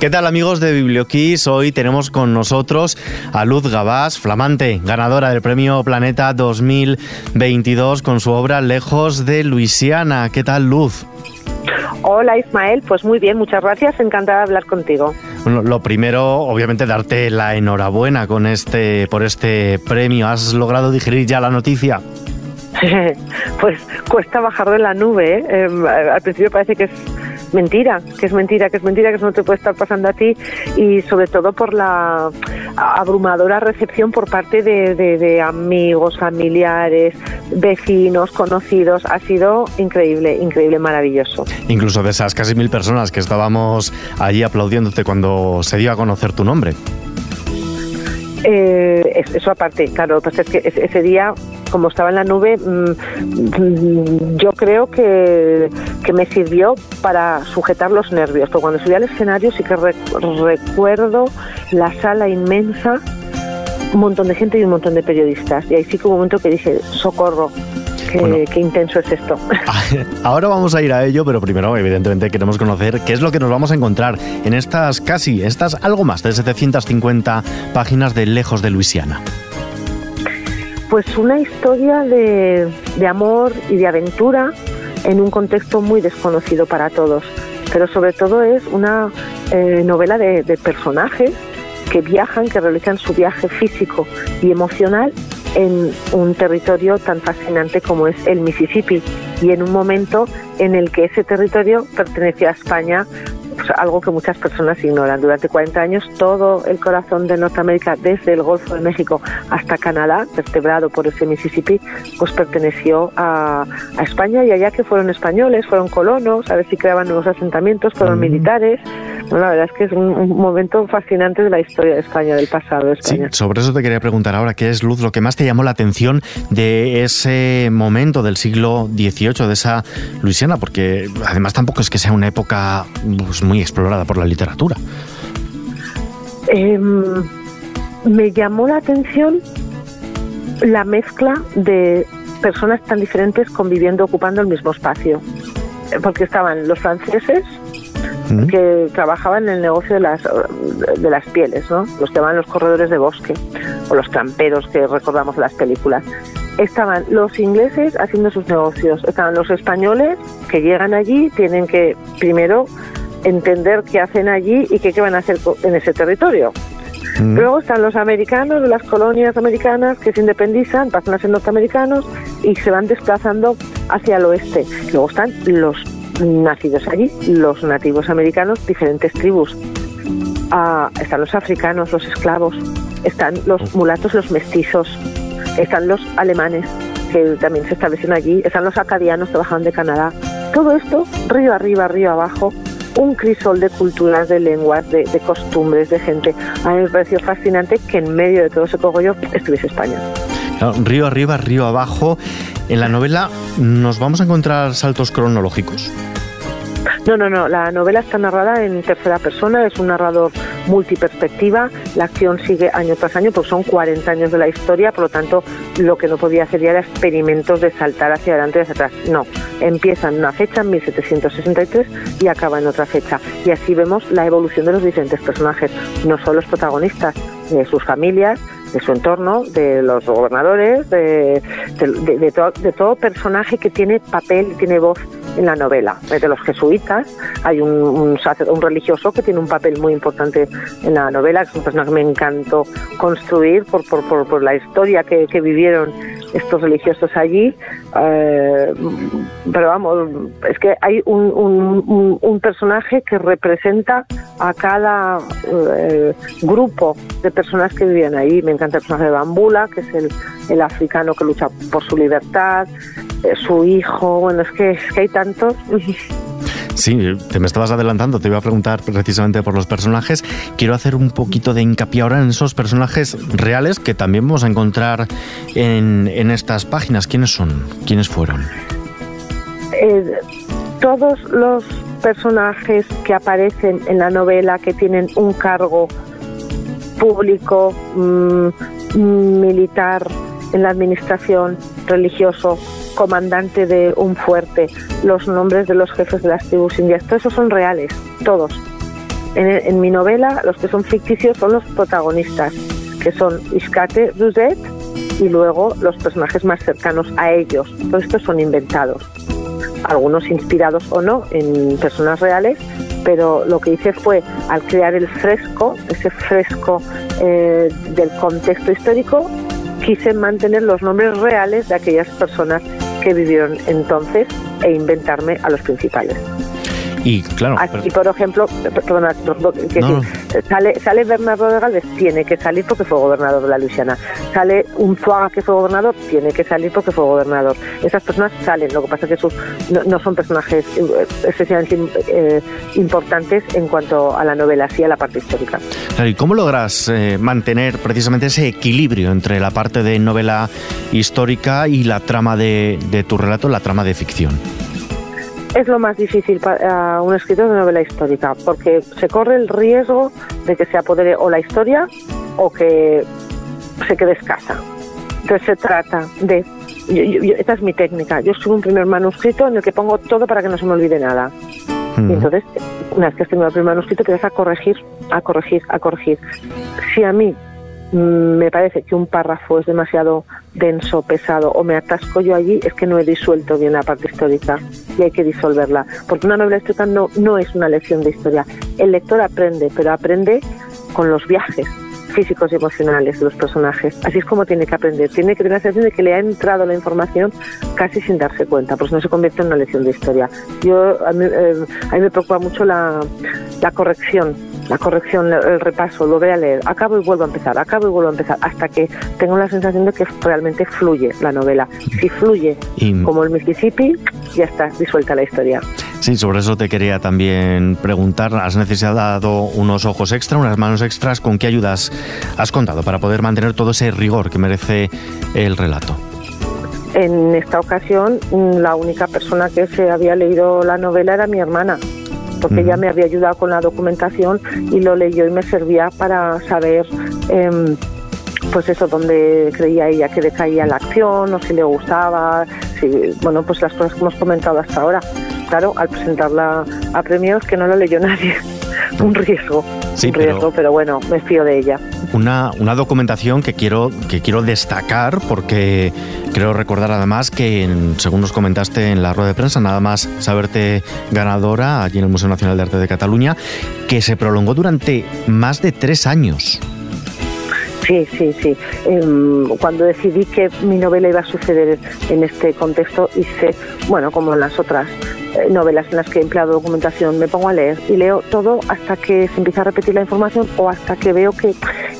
¿Qué tal amigos de Biblioquiz? Hoy tenemos con nosotros a Luz Gabás, flamante, ganadora del Premio Planeta 2022 con su obra Lejos de Luisiana. ¿Qué tal Luz? Hola Ismael, pues muy bien, muchas gracias, encantada de hablar contigo. Bueno, lo primero, obviamente, darte la enhorabuena con este, por este premio. ¿Has logrado digerir ya la noticia? pues cuesta bajar de la nube. ¿eh? Em, al principio parece que es mentira, que es mentira, que es mentira, que eso no te puede estar pasando a ti y sobre todo por la abrumadora recepción por parte de, amigos, familiares, vecinos, conocidos. Ha sido increíble, increíble, maravilloso. Incluso de esas casi mil personas que estábamos allí aplaudiéndote cuando se dio a conocer tu nombre. Eh, eso aparte, claro, pues es que ese día como estaba en la nube, mm, yo creo que, me sirvió para sujetar los nervios. Pero cuando subí al escenario sí que recuerdo la sala inmensa, un montón de gente y un montón de periodistas. Y ahí sí que hubo un momento que dije, socorro, Qué, qué, intenso es esto. Ahora vamos a ir a ello, pero primero, evidentemente, queremos conocer qué es lo que nos vamos a encontrar en estas casi, estas algo más de 750 páginas de Lejos de Luisiana. Pues una historia de, amor y de aventura en un contexto muy desconocido para todos, pero sobre todo es una eh, novela de, de personajes que viajan, que realizan su viaje físico y emocional en un territorio tan fascinante como es el Mississippi y en un momento en el que ese territorio pertenecía a España algo que muchas personas ignoran. Durante 40 años todo el corazón de Norteamérica, desde el Golfo de México hasta Canadá, vertebrado por ese Mississippi, pues perteneció a, España y allá que fueron españoles, fueron colonos, a ver si creaban nuevos asentamientos, fueron militares. la verdad es que es un, momento fascinante de la historia de España, del pasado de España. Sí, sobre eso te quería preguntar ahora, ¿qué es, Luz, lo que más te llamó la atención de ese momento del siglo XVIII, de esa Luisiana? Porque además tampoco es que sea una época pues, muy explorada por la literatura. Em, me llamó la atención la mezcla de personas tan diferentes conviviendo, ocupando el mismo espacio. Porque estaban los franceses, mm. que trabajaban en el negocio de las, de las pieles, ¿no? los que llaman los corredores de bosque, o los camperos que recordamos en las películas. Estaban los ingleses haciendo sus negocios, estaban los españoles que llegan allí, tienen que primero entender qué hacen allí y qué, van a hacer en ese territorio. Mm. Luego están los americanos las colonias americanas que se independizan, pasan a ser norteamericanos y se van desplazando hacia el oeste. Luego están los nacidos allí, los nativos americanos, diferentes tribus. Ah, están los africanos, los esclavos, están los mulatos, los mestizos, están los alemanes que también se establecen allí, están los acadianos que bajan de Canadá. Todo esto, río arriba, río abajo, un crisol de culturas, de lenguas, de, costumbres, de gente. A mí me pareció fascinante que en medio de todo ese cogollo estuviese España. río arriba, río abajo. En la novela nos vamos a encontrar saltos cronológicos. No, no, no. La novela está narrada en tercera persona, es un narrador multiperspectiva. La acción sigue año tras año, porque son 40 años de la historia, por lo tanto, lo que no podía hacer ya era experimentos de saltar hacia adelante y hacia atrás. No, empieza en una fecha, en 1763, y acaba en otra fecha. Y así vemos la evolución de los diferentes personajes, no solo los protagonistas, de sus familias, de su entorno, de los gobernadores, de, de, todo personaje que tiene papel, tiene voz en la novela. De los jesuitas hay un, un, religioso que tiene un papel muy importante en la novela, que es un personaje que me encantó construir por, por, por, la historia que, vivieron estos religiosos allí. Eh, pero vamos, es que hay un, un, personaje que representa a cada eh, grupo de personas que vivían ahí. Me encanta el personaje de Bambula, que es el, el africano que lucha por su libertad, eh, su hijo, bueno, es que, es que hay tantos. Sí, te me estabas adelantando, te iba a preguntar precisamente por los personajes. Quiero hacer un poquito de hincapié ahora en esos personajes reales que también vamos a encontrar en, en estas páginas. ¿Quiénes son? ¿Quiénes fueron? Eh, todos los personajes que aparecen en la novela que tienen un cargo público, mm, militar, en la administración, religioso, comandante de un fuerte, los nombres de los jefes de las tribus indias, todos esos son reales, todos. En, mi novela, los que son ficticios son los protagonistas, que son Iscate Rousset y luego los personajes más cercanos a ellos. Todos estos son inventados, algunos inspirados o no en personas reales, pero lo que hice fue, al crear el fresco, ese fresco eh, del contexto histórico, quise mantener los nombres reales de aquellas personas que vivieron entonces e inventarme a los principales. Y claro. Aquí, por ejemplo, perdona, sale, sale Bernardo de Galvez, tiene que salir porque fue gobernador de la Luisiana. Sale un Zuaga que fue gobernador, tiene que salir porque fue gobernador. Esas personas salen, lo que pasa es que sus, no, son personajes eh, excesivamente eh, importantes en cuanto a la novela, sí a la parte histórica. ¿y cómo logras eh, mantener precisamente ese equilibrio entre la parte de novela histórica y la trama de, de tu relato, la trama de ficción? Es lo más difícil para un escritor de novela histórica, porque se corre el riesgo de que se apodere o la historia o que se quede escasa. Entonces se trata de, esta es mi técnica, yo escribo un primer manuscrito en el que pongo todo para que no se me olvide nada. Y entonces, una vez que has tenido el primer manuscrito, empiezas a corregir, a corregir, a corregir. Si a mí Mm, me parece que un párrafo es demasiado denso, pesado, o me atasco yo allí, es que no he disuelto bien la parte histórica y hay que disolverla. Porque una novela histórica no, no es una lección de historia. El lector aprende, pero aprende con los viajes físicos y emocionales de los personajes. Así es como tiene que aprender. Tiene que tener la sensación de que le ha entrado la información casi sin darse cuenta, por eso no se convierte en una lección de historia. Yo, a mí, eh, a mí me preocupa mucho la, la corrección la corrección, el repaso, lo voy a leer, acabo y vuelvo a empezar, acabo y vuelvo a empezar, hasta que tengo la sensación de que realmente fluye la novela. Si fluye como el Mississippi, ya está disuelta la historia. Sí, sobre eso te quería también preguntar. ¿Has necesitado unos ojos extra, unas manos extras? ¿Con qué ayudas has contado para poder mantener todo ese rigor que merece el relato? En esta ocasión, la única persona que se había leído la novela era mi hermana porque ella me había ayudado con la documentación y lo leyó y me servía para saber em, pues eso, dónde creía ella que decaía la acción o si le gustaba, si, bueno, pues las cosas que hemos comentado hasta ahora. Claro, al presentarla a premios que no lo leyó nadie, un riesgo. Un riesgo, pero, bueno, me fío de ella. Una, una documentación que quiero, que quiero destacar porque creo recordar además que, según nos comentaste en la rueda de prensa, nada más saberte ganadora allí en el Museo Nacional de Arte de Cataluña, que se prolongó durante más de tres años. Sí, sí, sí. Em, cuando decidí que mi novela iba a suceder en este contexto, hice, bueno, como las otras novelas en las que he empleado documentación, me pongo a leer y leo todo hasta que se empieza a repetir la información o hasta que veo que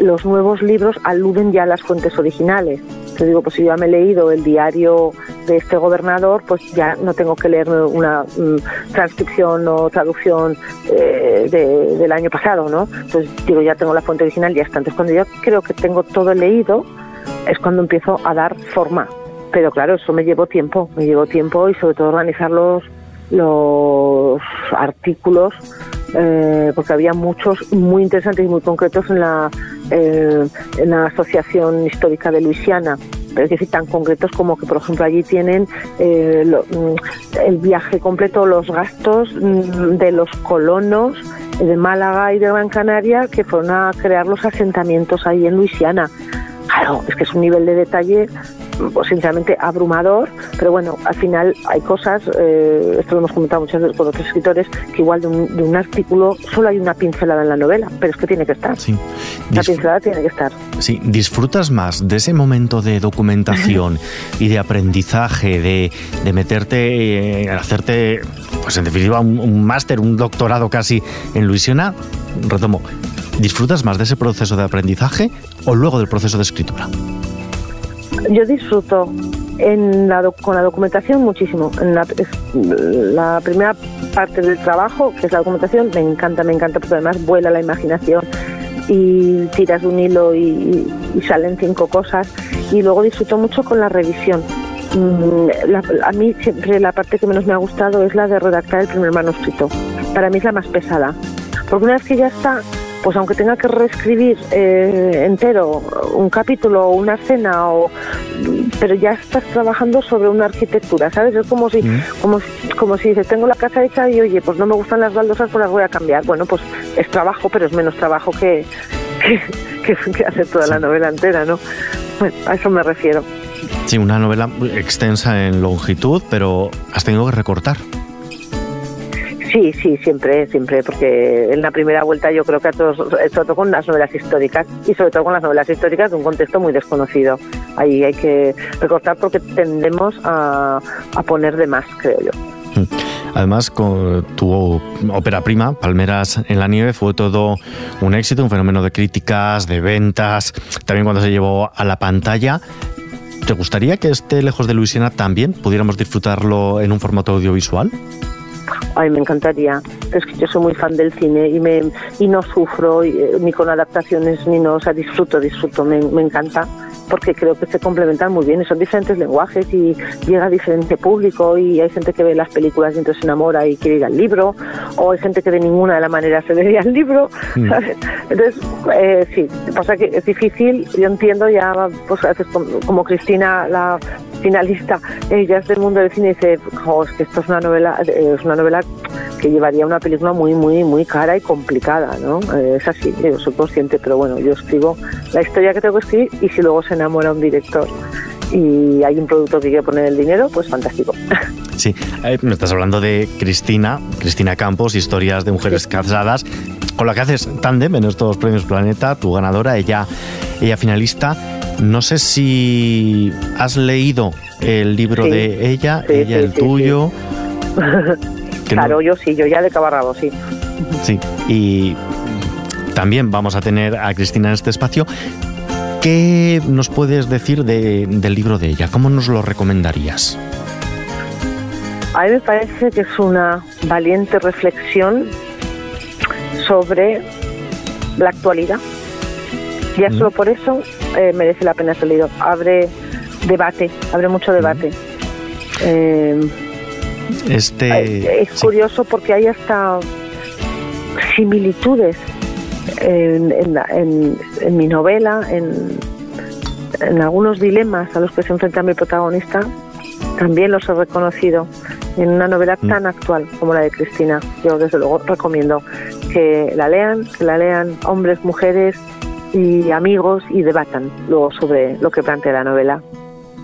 los nuevos libros aluden ya a las fuentes originales. Te digo, pues si ya me he leído el diario de este gobernador, pues ya no tengo que leer una mm, transcripción o traducción eh, del año pasado, ¿no? Entonces digo, ya tengo la fuente original ya está. Entonces cuando yo creo que tengo todo leído, es cuando empiezo a dar forma. Pero claro, eso me llevó tiempo, me llevó tiempo y sobre todo organizar los, los artículos eh, porque había muchos muy interesantes y muy concretos en la, eh, en la Asociación Histórica de Luisiana es decir, tan concretos como que, por ejemplo, allí tienen eh, mm, el viaje completo, los gastos mm, de los colonos de Málaga y de Gran Canaria que fueron a crear los asentamientos ahí en Luisiana. Claro, es que es un nivel de detalle pues, sinceramente abrumador, pero bueno, al final hay cosas, eh, esto lo hemos comentado muchas veces con otros escritores, que igual de un, artículo solo hay una pincelada en la novela, pero es que tiene que estar. Sí. La pincelada tiene que estar. Sí, disfrutas más de ese momento de documentación y de aprendizaje, de, de meterte, eh, hacerte, pues en definitiva, un, un máster, un doctorado casi en Luisiana. Retomo, ¿disfrutas más de ese proceso de aprendizaje o luego del proceso de escritura? Yo disfruto en la, con la documentación muchísimo. En la, primera parte del trabajo, que es la documentación, me encanta, me encanta, porque además vuela la imaginación y tiras un hilo y, salen cinco cosas. Y luego disfruto mucho con la revisión. Mm, a mí siempre la parte que menos me ha gustado es la de redactar el primer manuscrito. Para mí es la más pesada. Porque una vez que ya está, pues aunque tenga que reescribir eh, entero un capítulo o una escena o pero ya estás trabajando sobre una arquitectura, ¿sabes? Es como si, mm. como, como si dices, tengo la casa hecha y oye, pues no me gustan las baldosas, pues las voy a cambiar. Bueno, pues es trabajo, pero es menos trabajo que, que, que, hacer toda la novela entera, ¿no? Bueno, a eso me refiero. Sí, una novela extensa en longitud, pero has tenido que recortar. Sí, sí, siempre, siempre, porque en la primera vuelta yo creo que a todos, sobre todo con las novelas históricas y sobre todo con las novelas históricas de un contexto muy desconocido. Ahí hay que recortar porque tendemos a, poner de más, creo yo. Mm. Además, con tu ópera prima, Palmeras en la Nieve, fue todo un éxito, un fenómeno de críticas, de ventas, también cuando se llevó a la pantalla. ¿Te gustaría que este Lejos de Luisiana también pudiéramos disfrutarlo en un formato audiovisual? Ay, me encantaría. Es que yo soy muy fan del cine y me y no sufro eh, ni con adaptaciones ni no, o sea, disfruto, disfruto, me, me encanta porque creo que se complementan muy bien y son diferentes lenguajes y llega a diferente público y hay gente que ve las películas y entonces se enamora y quiere ir al libro o hay gente que de ninguna de la manera se vería al libro mm. entonces eh, sí pasa que es difícil yo entiendo ya pues como Cristina la finalista, ella es del mundo del cine y dice, es que esto es una novela, es una novela que llevaría una película muy, muy, muy cara y complicada, ¿no? Eh, es así, yo soy consciente, pero bueno, yo escribo la historia que tengo que escribir y si luego se enamora un director y hay un producto que quiere poner el dinero, pues fantástico. Sí, eh, me estás hablando de Cristina, Cristina Campos, historias de mujeres casadas, con la que haces tándem en estos premios Planeta, tu ganadora, ella, ella finalista. No sé si has leído el libro de ella, ella el tuyo. claro, yo sí, yo ya de cabarrabo, sí. Sí, y también vamos a tener a Cristina en este espacio. ¿Qué nos puedes decir del libro de ella? ¿Cómo nos lo recomendarías? A mí me parece que es una valiente reflexión sobre la actualidad. Ya solo por eso eh, merece la pena ser leído. Abre debate, abre mucho debate. Eh, este, es curioso porque hay hasta similitudes en, en, mi novela, en, en algunos dilemas a los que se enfrenta mi protagonista, también los he reconocido en una novela mm. tan actual como la de Cristina. Yo desde luego recomiendo que la lean, que la lean hombres, mujeres y amigos y debatan luego sobre lo que plantea la novela.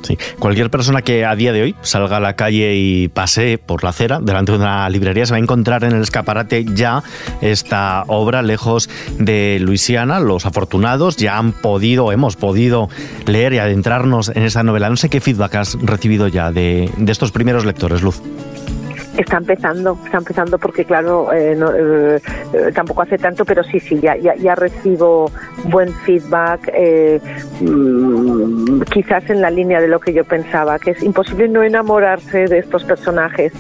Sí. Cualquier persona que a día de hoy salga a la calle y pase por la acera delante de una librería se va a encontrar en el escaparate ya esta obra lejos de Luisiana. Los afortunados ya han podido, hemos podido leer y adentrarnos en esa novela. No sé qué feedback has recibido ya de, de estos primeros lectores, Luz. Está empezando, está empezando porque claro, eh, eh, eh, tampoco hace tanto, pero sí, sí, ya, ya, recibo buen feedback, mm, quizás en la línea de lo que yo pensaba, que es imposible no enamorarse de estos personajes,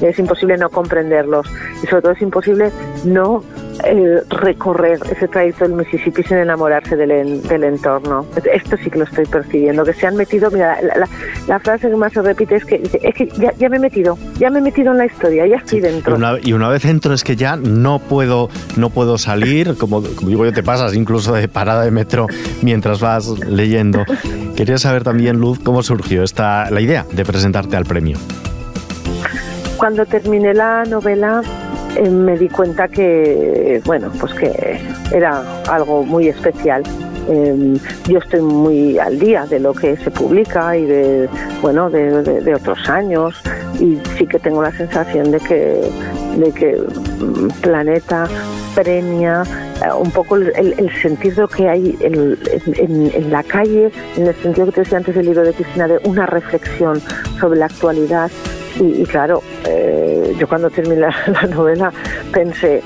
es imposible no comprenderlos y sobre todo es imposible no eh, recorrer ese trayecto del Mississippi sin enamorarse del, del, entorno. Esto sí que lo estoy percibiendo, que se han metido, mira, la, frase que más se repite es que, es que ya, ya, me he metido, ya me he metido en la historia, ya estoy dentro. y una vez entro es que ya no puedo, no puedo salir, como, como digo yo, te pasas incluso de parada de metro mientras vas leyendo. Quería saber también, Luz, cómo surgió esta, la idea de presentarte al premio. Cuando terminé la novela eh, me di cuenta que, bueno, pues que era algo muy especial. Em, yo estoy muy al día de lo que se publica y de, bueno, de, otros años y sí que tengo la sensación de que, de que mm, Planeta premia eh, un poco el, sentido que hay en, la calle, en el sentido que te decía antes del libro de Cristina, de una reflexión sobre la actualidad y, claro, eh, yo cuando terminé la, novela pensé,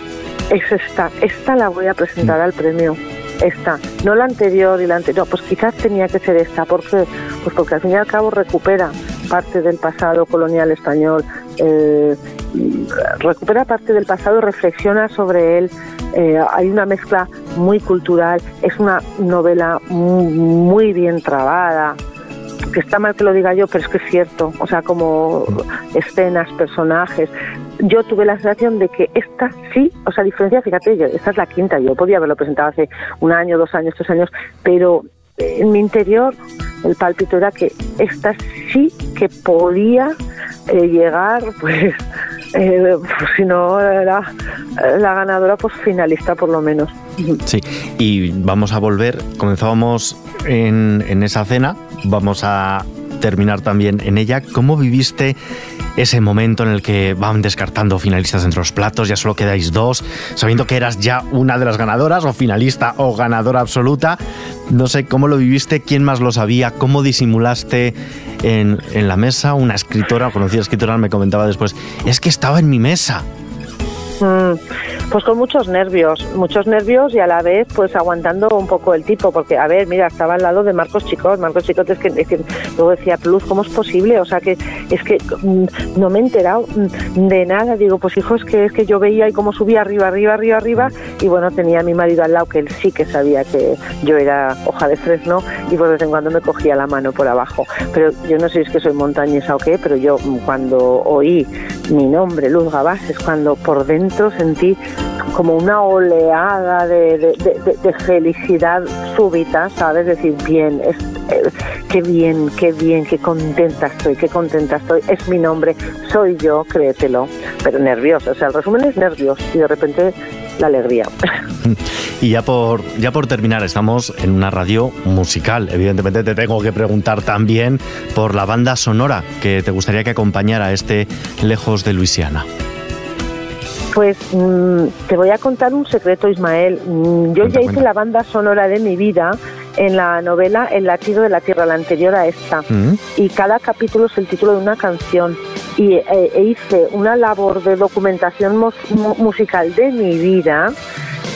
es esta, esta la voy a presentar al premio esta, no la anterior y la anterior, pues quizás tenía que ser esta, porque pues porque al fin y al cabo recupera parte del pasado colonial español, eh, recupera parte del pasado, reflexiona sobre él, eh, hay una mezcla muy cultural, es una novela muy bien trabada, que está mal que lo diga yo, pero es que es cierto, o sea, como escenas, personajes. Yo tuve la sensación de que esta sí, o sea, diferencia, fíjate, yo, esta es la quinta, yo podía haberlo presentado hace un año, dos años, tres años, pero en mi interior el pálpito era que esta sí que podía eh, llegar, pues, eh, pues, si no era la ganadora, pues finalista por lo menos. Sí, y vamos a volver, comenzábamos en, en esa cena, vamos a terminar también en ella. ¿Cómo viviste ese momento en el que van descartando finalistas entre los platos, ya solo quedáis dos, sabiendo que eras ya una de las ganadoras, o finalista o ganadora absoluta? No sé cómo lo viviste, quién más lo sabía, cómo disimulaste en, en la mesa. Una escritora, conocida escritora, me comentaba después, es que estaba en mi mesa. Mm, pues con muchos nervios, muchos nervios y a la vez pues aguantando un poco el tipo, porque a ver, mira, estaba al lado de Marcos Chicot, Marcos Chicot es que, luego decía, Plus, ¿cómo es posible? O sea que es que mm, no me he enterado mm, de nada, digo, pues hijo, es que, es que yo veía y cómo subía arriba, arriba, arriba, arriba, y bueno, tenía a mi marido al lado que él sí que sabía que yo era hoja de fresno y por vez en cuando me cogía la mano por abajo, pero yo no sé si es que soy montañesa o qué, pero yo cuando oí mi nombre, Luz Gabás, es cuando por dentro sentí como una oleada de, felicidad súbita, ¿sabes? Decir, bien, es, eh, qué bien, qué bien, qué contenta estoy, qué contenta estoy, es mi nombre, soy yo, créetelo, pero nervioso, o sea, el resumen es nervios y de repente la alegría. Y ya por, ya por terminar, estamos en una radio musical. Evidentemente te tengo que preguntar también por la banda sonora que te gustaría que acompañara este Lejos de Luisiana. Pues mm, te voy a contar un secreto, Ismael. Mm, yo ya hice la banda sonora de mi vida en la novela El latido de la tierra, la anterior a esta. Mm. Y cada capítulo es el título de una canción. Y eh, e hice una labor de documentación musical de mi vida.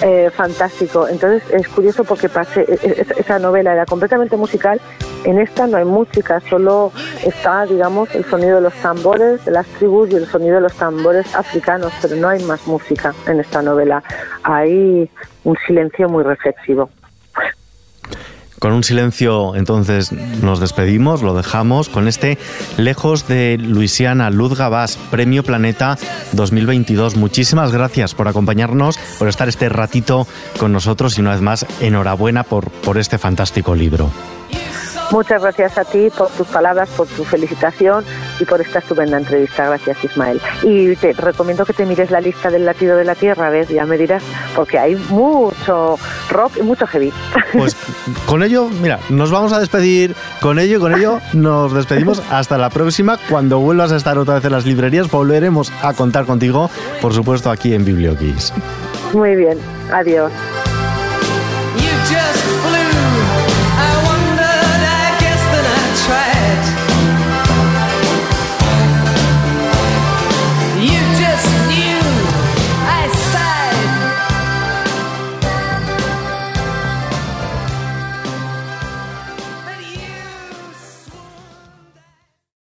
Eh, fantástico. Entonces es curioso porque pasé, e, e, esa novela era completamente musical en esta no hay música, solo está, digamos, el sonido de los tambores de las tribus y el sonido de los tambores africanos, pero no hay más música en esta novela. Hay un silencio muy reflexivo. Con un silencio, entonces nos despedimos, lo dejamos con este Lejos de Luisiana, Luz Gabás, Premio Planeta 2022. Muchísimas gracias por acompañarnos, por estar este ratito con nosotros y una vez más, enhorabuena por, por este fantástico libro. Muchas gracias a ti por tus palabras, por tu felicitación y por esta estupenda entrevista. Gracias, Ismael. Y te recomiendo que te mires la lista del latido de la tierra, a ver, ya me dirás, porque hay mucho rock y mucho heavy. Pues con ello, mira, nos vamos a despedir con ello y con ello nos despedimos hasta la próxima. Cuando vuelvas a estar otra vez en las librerías, volveremos a contar contigo, por supuesto, aquí en BiblioKiss. Muy bien, adiós.